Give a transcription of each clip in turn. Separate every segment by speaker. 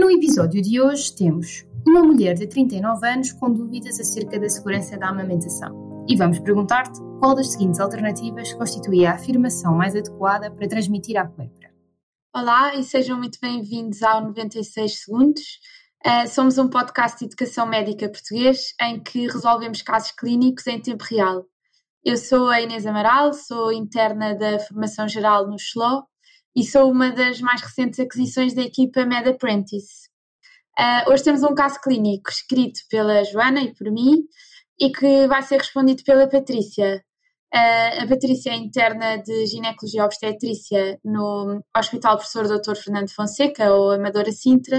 Speaker 1: No episódio de hoje temos uma mulher de 39 anos com dúvidas acerca da segurança da amamentação. E vamos perguntar-te qual das seguintes alternativas constitui a afirmação mais adequada para transmitir à puerpera.
Speaker 2: Olá e sejam muito bem-vindos ao 96 Segundos. Uh, somos um podcast de educação médica português em que resolvemos casos clínicos em tempo real. Eu sou a Inês Amaral, sou interna da formação geral no SLO e sou uma das mais recentes aquisições da equipa Med Apprentice. Uh, hoje temos um caso clínico escrito pela Joana e por mim e que vai ser respondido pela Patrícia. Uh, a Patrícia é interna de Ginecologia Obstetrícia no Hospital Professor Dr. Fernando Fonseca, ou Amadora Sintra.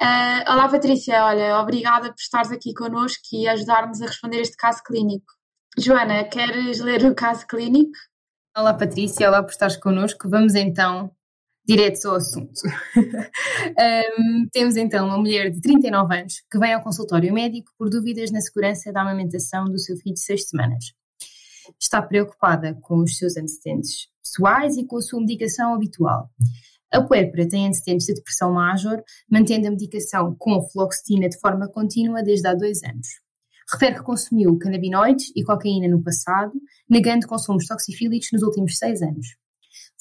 Speaker 2: Uh, olá Patrícia, olha, obrigada por estares aqui connosco e ajudar-nos a responder este caso clínico. Joana, queres ler o caso clínico?
Speaker 1: Olá Patrícia, olá por estares connosco. Vamos então direto ao assunto. um, temos então uma mulher de 39 anos que vem ao consultório médico por dúvidas na segurança da amamentação do seu filho de 6 semanas. Está preocupada com os seus antecedentes pessoais e com a sua medicação habitual. A puérpera tem antecedentes de depressão major, mantendo a medicação com fluoxetina de forma contínua desde há dois anos. Refere que consumiu canabinoides e cocaína no passado, negando consumos toxifílicos nos últimos seis anos.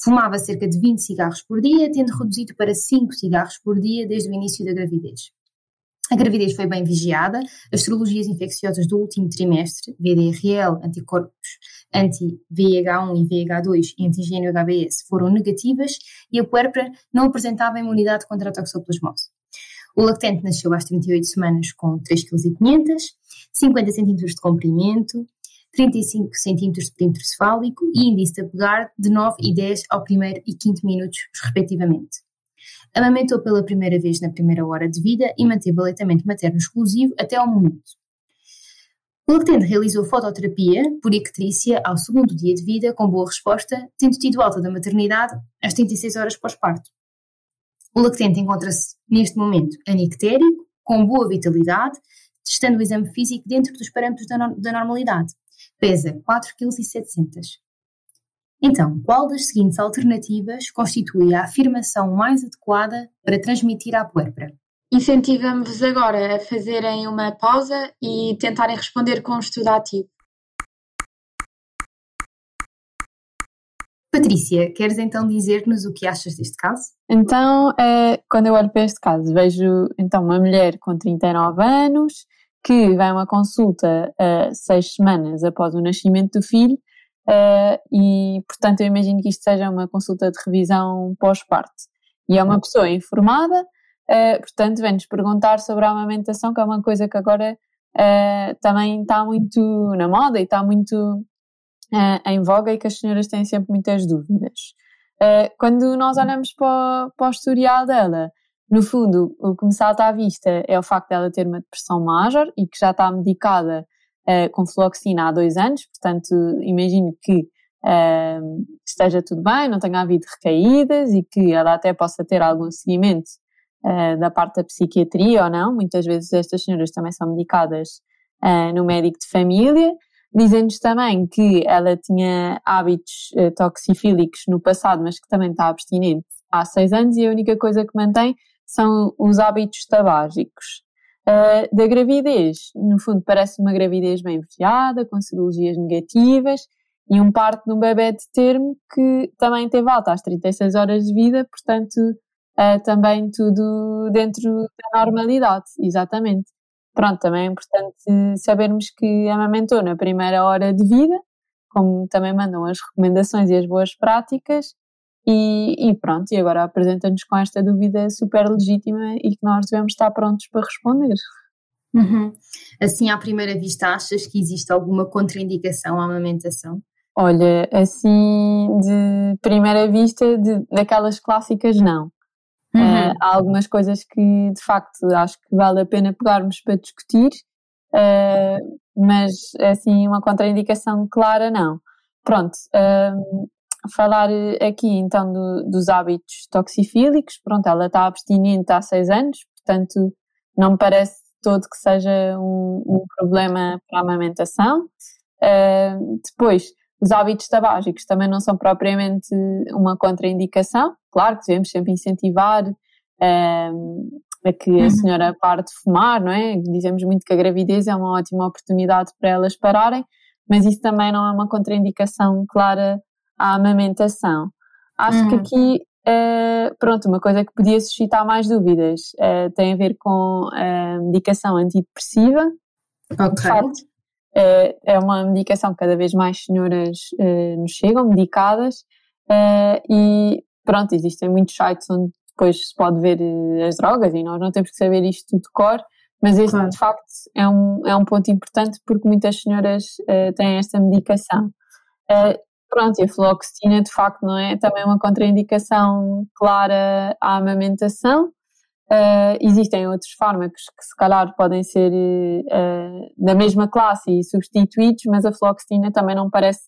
Speaker 1: Fumava cerca de 20 cigarros por dia, tendo reduzido para 5 cigarros por dia desde o início da gravidez. A gravidez foi bem vigiada, as serologias infecciosas do último trimestre, VDRL, anticorpos anti-VH1 e VH2 e antigênio HBS, foram negativas e a puérpera não apresentava imunidade contra a toxoplasmose. O lactente nasceu às 38 semanas com 3,5 kg, 50 cm de comprimento, 35 cm de perímetro cefálico e índice de apegar de 9 e 10 ao primeiro e quinto minutos, respectivamente. Amamentou pela primeira vez na primeira hora de vida e manteve aleitamento materno exclusivo até ao momento. O lactente realizou fototerapia por ictrícia ao segundo dia de vida com boa resposta, tendo tido alta da maternidade às 36 horas pós-parto. O lactente encontra-se, neste momento, anictérico, com boa vitalidade, estando o exame físico dentro dos parâmetros da, no da normalidade. Pesa 4,7 kg. Então, qual das seguintes alternativas constitui a afirmação mais adequada para transmitir à puérpera?
Speaker 2: Incentivamos-vos agora a fazerem uma pausa e tentarem responder com um estudo ativo.
Speaker 1: Patrícia, queres então dizer-nos o que achas deste caso?
Speaker 3: Então, é, quando eu olho para este caso, vejo então uma mulher com 39 anos que vai a uma consulta uh, seis semanas após o nascimento do filho uh, e, portanto, eu imagino que isto seja uma consulta de revisão pós-parto. E é uma pessoa informada, uh, portanto, vem-nos perguntar sobre a amamentação, que é uma coisa que agora também está muito na moda e está muito em voga e que as senhoras têm sempre muitas dúvidas. quando nós olhamos para, para o historial dela, no fundo, o que me salta à vista é o facto dela ter uma depressão major e que já está medicada uh, com fluoxina há dois anos, portanto, imagino que uh, esteja tudo bem, não tenha havido recaídas e que ela até possa ter algum seguimento uh, da parte da psiquiatria ou não. Muitas vezes estas senhoras também são medicadas no médico de família. Dizem-nos também que ela tinha hábitos toxifílicos no passado, mas que também está abstinente há seis anos e a única coisa que mantém são os hábitos tabágicos. Uh, da gravidez, no fundo, parece uma gravidez bem vigiada, com cirurgias negativas e um parto de um bebê de termo que também teve alta às 36 horas de vida, portanto, uh, também tudo dentro da normalidade, exatamente. Pronto, também é importante sabermos que amamentou na primeira hora de vida, como também mandam as recomendações e as boas práticas, e, e, pronto, e agora apresenta-nos com esta dúvida super legítima e que nós devemos estar prontos para responder.
Speaker 1: Uhum. Assim, à primeira vista, achas que existe alguma contraindicação à amamentação?
Speaker 3: Olha, assim, de primeira vista, de, daquelas clássicas, não. Uhum. Uh, há algumas coisas que, de facto, acho que vale a pena pegarmos para discutir, uh, mas, assim, uma contraindicação clara, não. Pronto, uh, falar eh, aqui então do, dos hábitos toxifílicos. Pronto, ela está abstinente há seis anos, portanto não me parece todo que seja um, um problema para a amamentação. Uh, depois, os hábitos tabágicos também não são propriamente uma contraindicação. Claro que devemos sempre incentivar uh, a que uhum. a senhora pare de fumar, não é? Dizemos muito que a gravidez é uma ótima oportunidade para elas pararem, mas isso também não é uma contraindicação clara à amamentação. Acho uhum. que aqui, uh, pronto, uma coisa que podia suscitar mais dúvidas uh, tem a ver com a medicação antidepressiva.
Speaker 1: Ok. De facto,
Speaker 3: uh, é uma medicação que cada vez mais senhoras nos chegam, medicadas, e pronto, existem muitos sites onde depois se pode ver as drogas e nós não temos que saber isto de cor, mas este claro. de facto é um, é um ponto importante porque muitas senhoras têm esta medicação. Pronto, e a fluoxetina de facto não é também uma contraindicação clara à amamentação. Uh, existem outros fármacos que se calhar podem ser uh, da mesma classe e substituídos, mas a fluoxetina também não parece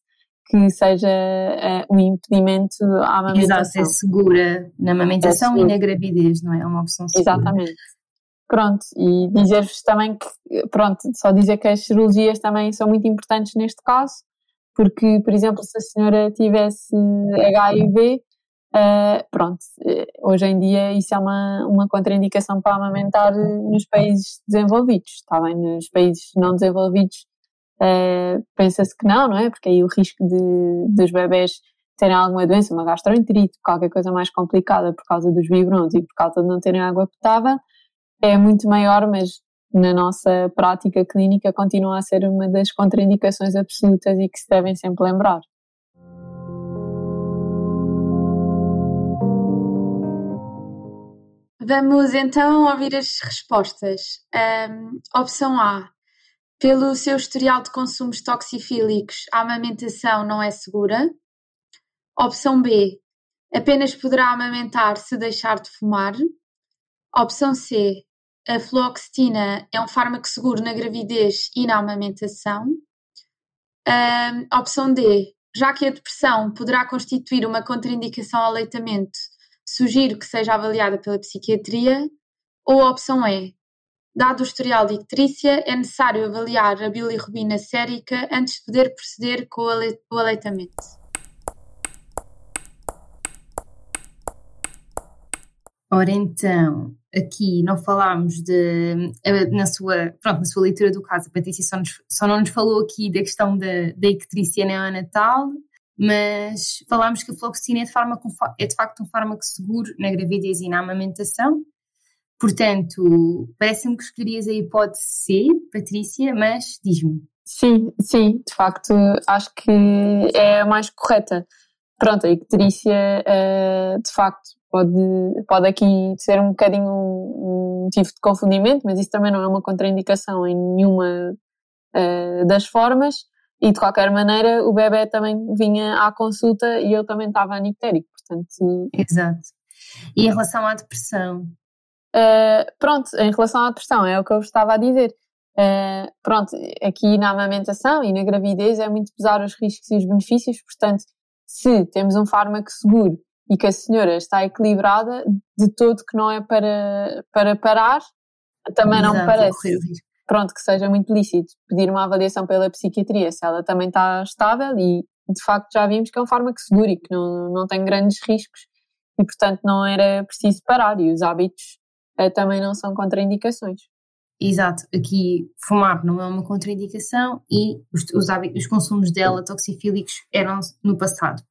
Speaker 3: que seja uh, um impedimento à amamentação.
Speaker 1: Exato, é segura na amamentação é e na gravidez, não é? É uma opção segura.
Speaker 3: Exatamente. Pronto, e dizer-vos também que, pronto, só dizer que as cirurgias também são muito importantes neste caso, porque, por exemplo, se a senhora tivesse HIV, uh, eh, pronto, eh, hoje em dia isso é uma, uma contraindicação para amamentar nos países desenvolvidos, está bem? Nos países não desenvolvidos uh, pensa-se que não, não é? Porque aí o risco de, dos bebés terem alguma doença, uma gastroenterite, qualquer coisa mais complicada por causa dos biberons e por causa de não terem água potável, é muito maior, mas na nossa prática clínica continua a ser uma das contraindicações absolutas e que se devem sempre lembrar.
Speaker 2: Vamos então ouvir as respostas. Um, opção A. Pelo seu historial de consumos toxifílicos, a amamentação não é segura. Opção B. Apenas poderá amamentar se deixar de fumar. Opção C a fluoxetina é um fármaco seguro na gravidez e na amamentação. Uh, opção D, já que a depressão poderá constituir uma contraindicação ao aleitamento, sugiro que seja avaliada pela psiquiatria. Ou a opção E, dado o historial de icterícia, é necessário avaliar a bilirrubina sérica antes de poder proceder com o aleitamento.
Speaker 1: Ora então, aqui não falámos de, eh, na sua, pronto, na sua leitura do caso, a Patrícia só, nos, só não nos falou aqui da questão da, da icterícia neonatal, mas falámos que a fluoxetina é de, fármaco, é de facto um fármaco seguro na gravidez e na amamentação, portanto, parece-me que escolherias a hipótese C, Patrícia, mas diz-me.
Speaker 3: Sim, sim, de facto, acho que é a mais correta. Pronto, a icterícia, eh, de facto, pode, pode aqui ser um bocadinho um, motivo de confundimento, mas isso também não é uma contraindicação em nenhuma uh, das formas. E de qualquer maneira, o bebê também vinha à consulta e eu também estava anictérico, portanto.
Speaker 1: Exato. E em relação à depressão?
Speaker 3: Uh, pronto, em relação à depressão, é o que eu estava a dizer. Uh, pronto, aqui na amamentação e na gravidez é muito pesar os riscos e os benefícios, portanto, se temos um fármaco seguro e que a senhora está equilibrada, de todo que não é para, para parar, também Exato, não parece. Pronto, que seja muito lícito pedir uma avaliação pela psiquiatria se ela também está estável e de facto já vimos que é um fármaco seguro e que não, não tem grandes riscos e portanto não era preciso parar e os hábitos eh, também não são contraindicações.
Speaker 1: Exato, aqui fumar não é uma contraindicação e os, os, hábitos, os consumos dela toxifílicos eram no passado.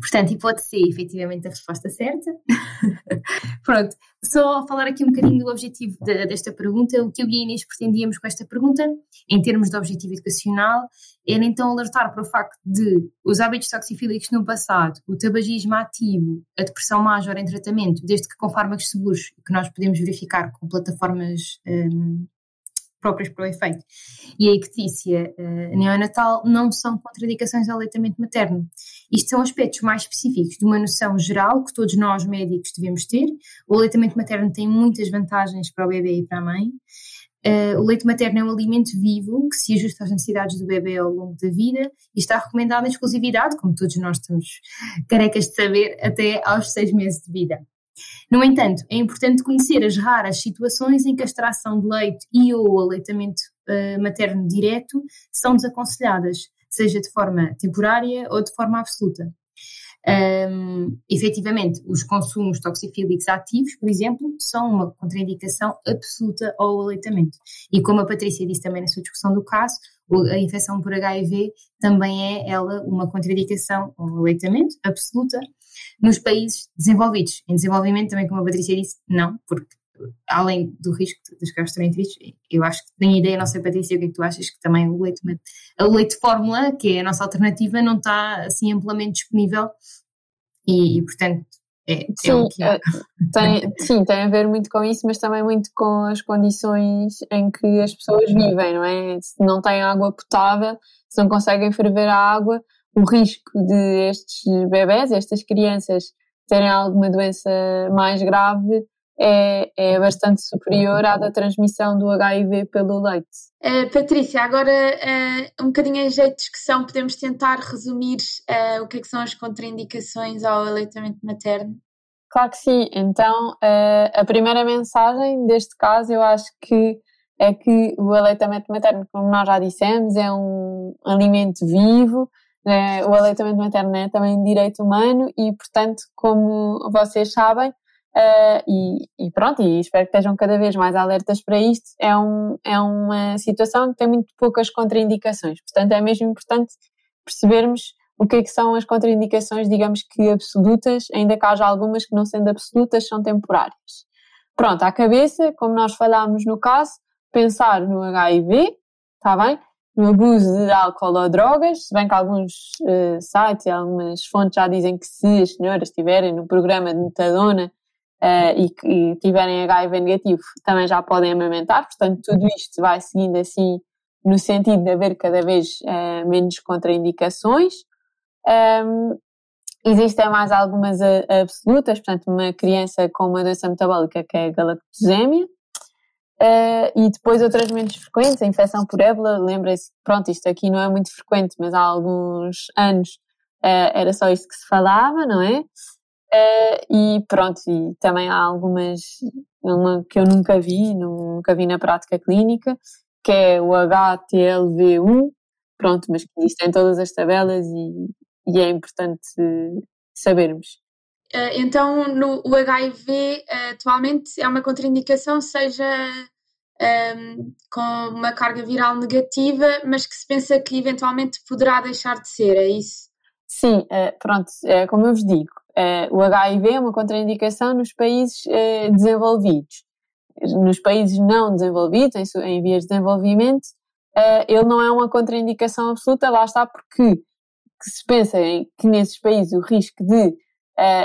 Speaker 1: Portanto, hipótese C, efetivamente, a resposta certa. Pronto, só falar aqui um bocadinho do objetivo de, desta pergunta. O que eu e a Inês pretendíamos com esta pergunta, em termos de objetivo educacional, era então alertar para o facto de os hábitos toxifílicos no passado, o tabagismo ativo, a depressão major em tratamento, desde que com fármacos seguros, que nós podemos verificar com plataformas um, próprias para o efeito, e a ictícia uh, neonatal não são contradicações ao aleitamento materno. Isto são aspectos mais específicos de uma noção geral que todos nós médicos devemos ter. O aleitamento materno tem muitas vantagens para o bebê e para a mãe. Uh, o leite materno é um alimento vivo que se ajusta às necessidades do bebê ao longo da vida e está recomendado em exclusividade, como todos nós estamos carecas de saber, até aos seis meses de vida. No entanto, é importante conhecer as raras situações em que a extração de leite e ou o aleitamento uh, materno direto são desaconselhadas, seja de forma temporária ou de forma absoluta. Um, efetivamente, os consumos toxifílicos ativos, por exemplo, são uma contraindicação absoluta ao aleitamento. E como a Patrícia disse também na sua discussão do caso, a infecção por HIV também é ela uma contraindicação ao aleitamento absoluta nos países desenvolvidos. Em desenvolvimento, também, como a Patrícia disse, não, porque além do risco dos gastroenterites, eu acho que tenho ideia, não sei Patrícia, o que é que tu achas, que também o leite, o leite fórmula, que é a nossa alternativa, não está assim amplamente disponível e, e portanto, é, é
Speaker 3: sim,
Speaker 1: é
Speaker 3: é, tem, sim, tem a ver muito com isso, mas também muito com as condições em que as pessoas vivem, não é? Se não têm água potável, se não conseguem ferver a água, o risco de estes bebés, estas crianças, terem alguma doença mais grave é, é bastante superior à da transmissão do HIV pelo leite.
Speaker 2: Uh, Patrícia, agora uh, um bocadinho em jeito de discussão, podemos tentar resumir uh, o que, é que são as contraindicações ao aleitamento materno?
Speaker 3: Claro que sim. Então, a primeira mensagem deste caso eu acho que é que o aleitamento materno, como nós já dissemos, é um alimento vivo, né? o aleitamento materno é também direito humano e, portanto, como vocês sabem, Uh, e, e, pronto, e espero que estejam cada vez mais alertas para isto. É, um, é uma situação que tem muito poucas contraindicações, portanto é mesmo importante percebermos o que é que são as contraindicações, digamos que absolutas, ainda que haja algumas que não sendo absolutas são temporárias. Pronto, à cabeça, como nós falámos no caso, pensar no HIV, está bem? No abuso de álcool ou drogas, se bem que alguns uh, sites e algumas fontes já dizem que se as senhoras estiverem no programa de metadona, uh, e que tiverem HIV negativo também já podem amamentar, portanto, tudo isto vai seguindo assim no sentido de haver cada vez uh, menos contraindicações. Um, existem mais algumas absolutas, portanto, uma criança com uma doença metabólica que é a galactosémia, uh, e depois outras menos frequentes, a infecção por ébola, lembrem-se, pronto, isto aqui não é muito frequente, mas há alguns anos uh, era só isto que se falava, não é? Uh, e pronto, e também há algumas, uma que eu nunca vi, nunca vi na prática clínica, que é o HTLV1, pronto, mas que existem todas as tabelas e, e é importante sabermos.
Speaker 2: Uh, então, no, o HIV uh, atualmente é uma contraindicação, seja um, ehm, com uma carga viral negativa, mas que se pensa que eventualmente poderá deixar de ser, é isso?
Speaker 3: Sim, pronto, é como eu vos digo, o HIV é uma contraindicação nos países desenvolvidos. Nos países não desenvolvidos, em, vias de desenvolvimento, ele não é uma contraindicação absoluta, lá está porque se pensa que nesses países o risco de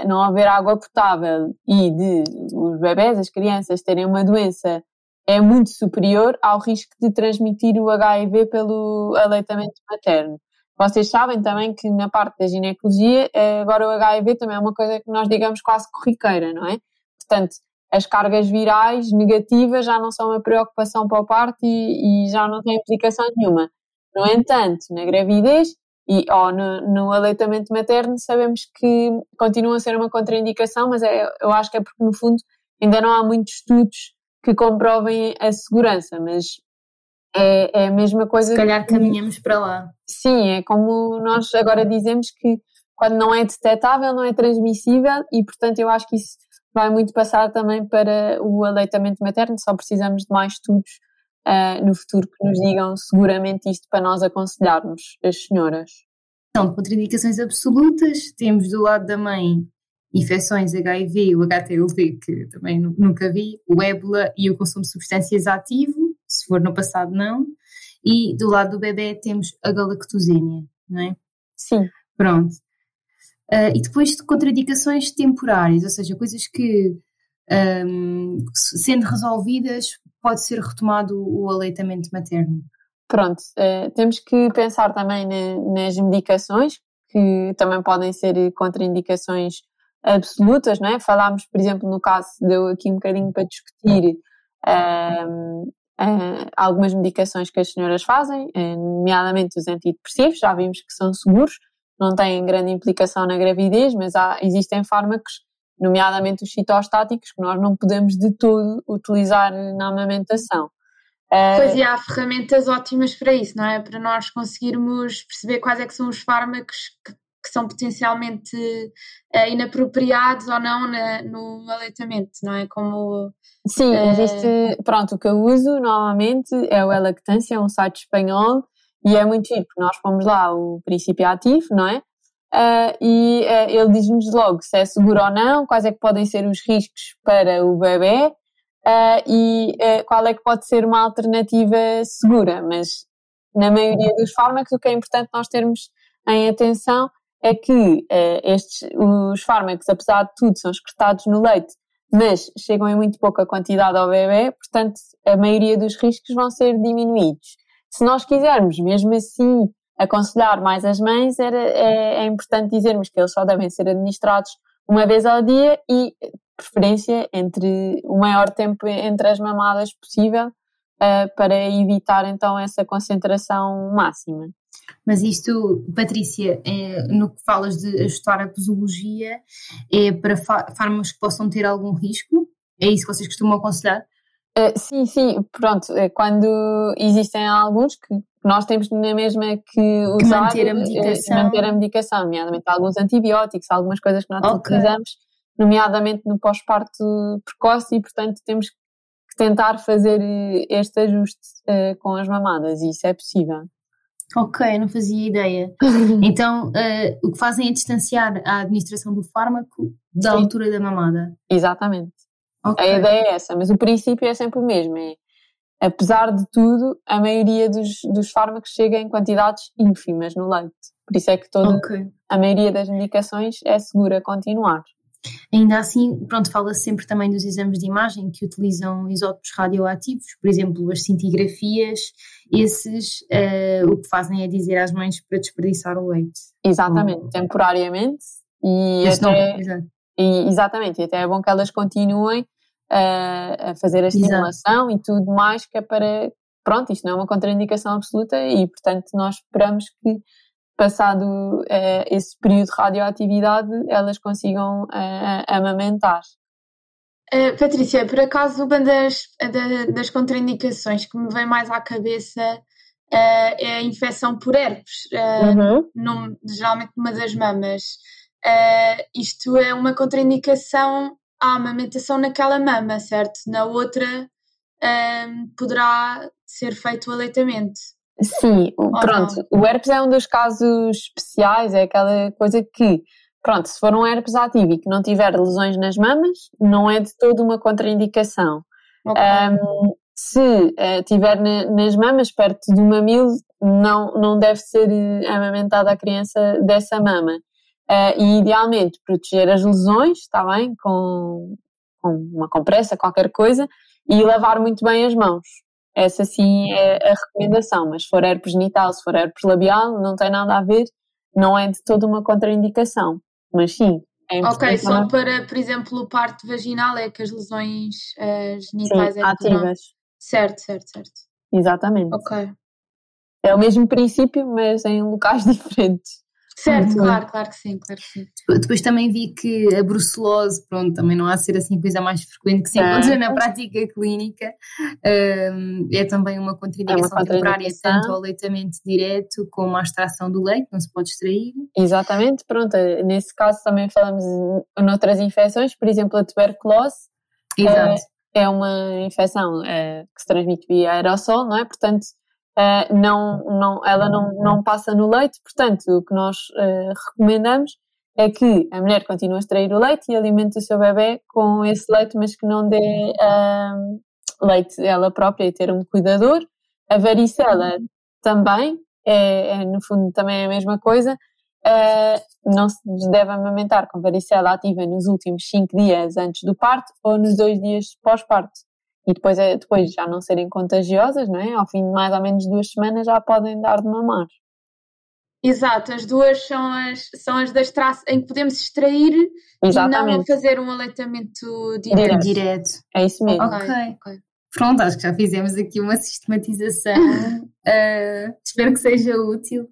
Speaker 3: não haver água potável e de os bebés, as crianças, terem uma doença é muito superior ao risco de transmitir o HIV pelo aleitamento materno. Vocês sabem também que na parte da ginecologia, eh, agora o HIV também é uma coisa que nós digamos quase corriqueira, não é? Portanto, as cargas virais negativas já não são uma preocupação para o parto e, e já não tem implicação nenhuma. No entanto, na gravidez e ou no, no, aleitamento materno sabemos que continua a ser uma contraindicação, mas é, eu acho que é porque no fundo ainda não há muitos estudos que comprovem a segurança, mas é, é a mesma coisa.
Speaker 1: Se calhar caminhamos para lá.
Speaker 3: Sim, é como nós agora dizemos que quando não é detectável, não é transmissível e, portanto, eu acho que isso vai muito passar também para o aleitamento materno. Só precisamos de mais estudos uh, no futuro que nos digam seguramente isto para nós aconselharmos as senhoras.
Speaker 1: Então, contraindicações absolutas, temos do lado da mãe infecções HIV, o HTLV, que também nunca vi, o ébola e o consumo de substâncias ativo, se for no passado não, e do lado do bebê temos a galactosémia, não é?
Speaker 3: Sim.
Speaker 1: Pronto. Uh, e depois de contradicações temporárias, ou seja, coisas que, um, sendo resolvidas, pode ser retomado o aleitamento materno.
Speaker 3: Pronto, uh, temos que pensar também na, nas medicações, que também podem ser contraindicações absolutas, não é? Falámos, por exemplo, no caso, deu aqui um bocadinho para discutir uh, algumas medicações que as senhoras fazem, uh, nomeadamente os antidepressivos, já vimos que são seguros, não têm grande implicação na gravidez, mas há, existem fármacos, nomeadamente os citostáticos, que nós não podemos de todo utilizar na amamentação.
Speaker 2: Uh, pois e há ferramentas ótimas para isso, não é? Para nós conseguirmos perceber quais é que são os fármacos que que são potencialmente uh, inapropriados ou não na, no aleitamento, não é? Como.
Speaker 3: Sim, uh, existe. Pronto, o que eu uso normalmente é o Elactância, é um site espanhol e é muito porque nós pomos lá o princípio ativo, não é? Uh, e uh, ele diz-nos logo se é seguro ou não, quais é que podem ser os riscos para o bebê uh, e qual é que pode ser uma alternativa segura. Mas na maioria dos fármacos, o que é importante nós termos em atenção é que estes, os fármacos, apesar de tudo, são excretados no leite, mas chegam em muito pouca quantidade ao bebê, portanto, a maioria dos riscos vão ser diminuídos. Se nós quisermos, mesmo assim, aconselhar mais as mães, era, é, é importante dizermos que eles só devem ser administrados uma vez ao dia e preferência entre o maior tempo entre as mamadas possível uh, para evitar então essa concentração máxima.
Speaker 1: Mas isto, Patrícia, é, no que falas de ajustar a posologia, é para fármacos que possam ter algum risco? É isso que vocês costumam aconselhar?
Speaker 3: Uh, sim, sim, pronto. Eh, quando existem alguns que nós temos na mesma que usar, que
Speaker 1: manter a medicação,
Speaker 3: manter a medicação, nomeadamente alguns antibióticos, algumas coisas que nós okay. utilizamos, nomeadamente no pós-parto precoce, e portanto temos que tentar fazer este ajuste uh, com as mamadas, e isso é possível.
Speaker 1: Ok, não fazia ideia. então, uh, o que fazem é distanciar a administração do fármaco da Sim. altura da mamada.
Speaker 3: Exatamente. Okay. A ideia é essa, mas o princípio é sempre o mesmo. É, apesar de tudo, a maioria dos, dos fármacos chega em quantidades ínfimas no leite. Por isso é que toda, okay. a maioria das medicações é segura continuar.
Speaker 1: Ainda assim, pronto, fala-se sempre também dos exames de imagem que utilizam isótopos radioativos, por exemplo, as cintigrafias, esses uh, o que fazem é dizer às mães para desperdiçar o leite.
Speaker 3: Exatamente, temporariamente. E até, não, e, exatamente, e até é bom que elas continuem a fazer a estimulação Exato. e tudo mais, que é para. Pronto, isto não é uma contraindicação absoluta e, portanto, nós esperamos que, passado uh, esse período de radioatividade, elas consigam uh, amamentar.
Speaker 2: Uh, Patrícia, por acaso, uma das, das contraindicações que me vem mais à cabeça uh, é a infecção por herpes, uh, uhum. num, geralmente numa das mamas. Isto é uma contraindicação à amamentação naquela mama, certo? Na outra uh, poderá ser feito o aleitamento.
Speaker 3: Sim, pronto. Não? O herpes é um dos casos especiais, é aquela coisa que, pronto, se for um herpes ativo e que não tiver lesões nas mamas, não é de todo uma contraindicação. Okay. Um, se uh, tiver na, nas mamas, perto do mamilo, não, não deve ser amamentada a criança dessa mama. Uh, e idealmente proteger as lesões, está bem, com, com uma compressa, qualquer coisa, e lavar muito bem as mãos. Essa sim é a recomendação, mas se for herpes genital, se for herpes labial, não tem nada a ver, não é de toda uma contraindicação, mas sim.
Speaker 2: É ok, só para, por exemplo, o parto vaginal é que as lesões uh, genitais sim, é ativas. Não... Certo, certo, certo.
Speaker 3: Exatamente.
Speaker 2: Ok.
Speaker 3: É o mesmo princípio, mas em locais diferentes.
Speaker 2: Certo, claro, claro que sim, claro que sim.
Speaker 1: Depois também vi que a brucelose, pronto, também não há de ser assim coisa mais frequente que se encontra é. na prática clínica, um, é também uma contraindicação, é uma temporária, tanto ao aleitamento direto como à extração do leite, não se pode extrair.
Speaker 3: Exatamente, pronto, nesse caso também falamos noutras infecções, por exemplo a tuberculose. Exato. É, é uma infecção é, que se transmite via aerossol, não é? Portanto, uh, não, não, ela não, não passa no leite, portanto, o que nós uh, recomendamos é que a mulher continue a extrair o leite e alimente o seu bebê com esse leite, mas que não dê uh, leite ela própria e ter um cuidador. A varicela também, é, é, no fundo também é a mesma coisa. Uh, não se deve amamentar com varicela ativa nos últimos 5 dias antes do parto ou nos dois dias pós-parto e depois, é, depois já não serem contagiosas, não é? Ao fim de mais ou menos duas semanas já podem dar de mamar.
Speaker 2: Exato, as duas são as, são as das traças em que podemos extrair Exatamente. e não fazer um aleitamento direto.
Speaker 3: direto. É isso mesmo.
Speaker 1: Ok. okay. Pronto, acho que já fizemos aqui uma sistematização. uh, espero que seja útil.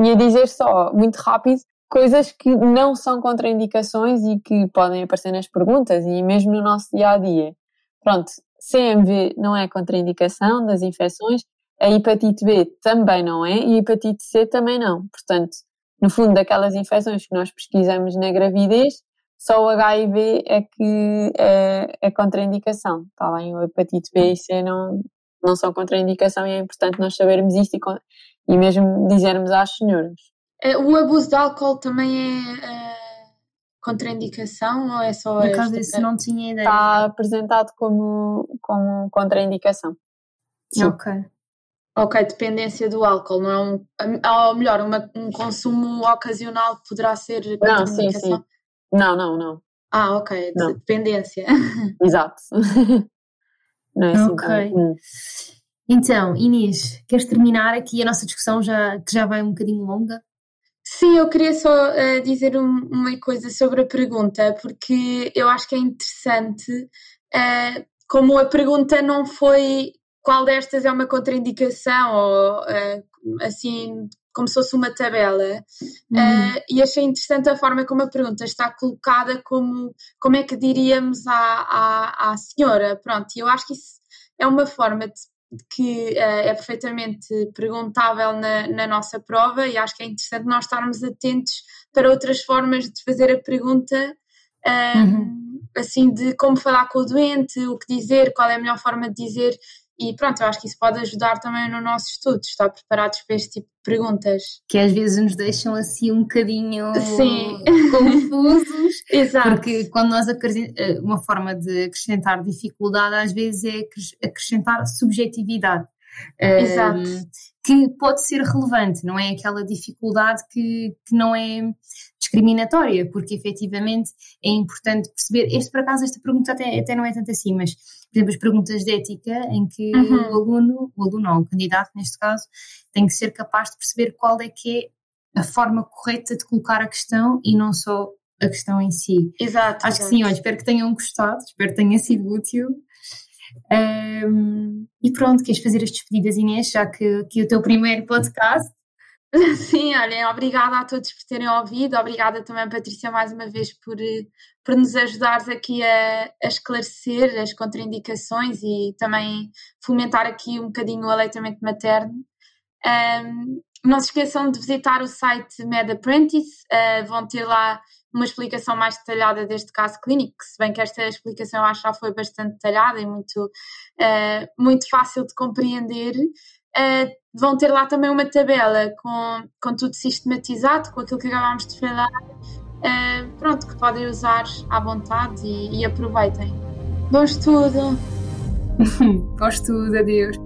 Speaker 3: Ia dizer só, muito rápido, coisas que não são contraindicações e que podem aparecer nas perguntas e mesmo no nosso dia a dia. Pronto, CMV não é contraindicação das infecções, a hepatite B também não é e a hepatite C também não. Portanto, no fundo, daquelas infecções que nós pesquisamos na gravidez, só o HIV é que é, é contraindicação, está bem? O hepatite B e C não, não são contraindicação e é importante nós sabermos isto e, e mesmo dizermos às senhoras.
Speaker 2: Eh, o abuso de álcool também é uh, contraindicação ou é só.
Speaker 1: Por acaso isso não tinha ideia.
Speaker 3: Está apresentado como, como contraindicação.
Speaker 1: Sim. Ok.
Speaker 2: Ok, dependência do álcool, não é um. Ou melhor, uma, um consumo ocasional poderá ser
Speaker 3: Não, sim, sim. Não, não, não.
Speaker 2: Ah, ok, não. dependência.
Speaker 3: Exato.
Speaker 1: não é assim ok. Então, Inês, queres terminar aqui a nossa discussão já, que já vai um bocadinho longa?
Speaker 2: Sim, eu queria só uh, dizer um, uma coisa sobre a pergunta, porque eu acho que é interessante, uh, como a pergunta não foi qual destas é uma contraindicação ou uh, assim como se fosse uma tabela uhum. e achei interessante a forma como a pergunta está colocada como como é que diríamos à, à, à senhora pronto e eu acho que isso é uma forma de que uh, é perfeitamente perguntável na, na, nossa prova e acho que é interessante nós estarmos atentos para outras formas de fazer a pergunta, uh, uhum. assim, de como falar com o doente, o que dizer, qual é a melhor forma de dizer e pronto, eu acho que isso pode ajudar também no nosso estudo, estar preparados para este tipo de perguntas.
Speaker 1: Que às vezes nos deixam assim um bocadinho Sim. confusos.
Speaker 2: Exato.
Speaker 1: Porque quando nós eh, uma forma de acrescentar dificuldade às vezes é acrescentar subjetividade.
Speaker 2: Exato.
Speaker 1: Um, que pode ser relevante, não é aquela dificuldade que, que não é discriminatória, porque efetivamente é importante perceber. Este, por acaso, esta pergunta até, até não é tanto assim, mas, por exemplo, as perguntas de ética, em que uhum. o aluno, o aluno ou o candidato, neste caso, tem que ser capaz de perceber qual é que é a forma correta de colocar a questão e não só a questão em si.
Speaker 2: Exato.
Speaker 1: Acho exato. que sim, olha, espero que tenham gostado, espero que tenha sido útil. Um, e pronto, queres fazer as despedidas, Inês, já que, que o teu primeiro podcast.
Speaker 2: Sim, olha, obrigada a todos por terem ouvido, obrigada também, Patrícia, mais uma vez por, por nos ajudares aqui a, a esclarecer as contraindicações e também fomentar aqui um bocadinho o aleitamento materno. Um, não se esqueçam de visitar o site Med Apprentice, uh, vão ter lá uma explicação mais detalhada deste caso clínico, se bem que esta explicação eu acho já foi bastante detalhada e muito, uh, muito fácil de compreender. Uh, vão ter lá também uma tabela com, com tudo sistematizado, com aquilo que acabámos de falar, uh, pronto, que podem usar à vontade e, e aproveitem. Bom estudo!
Speaker 1: Bom estudo, adeus!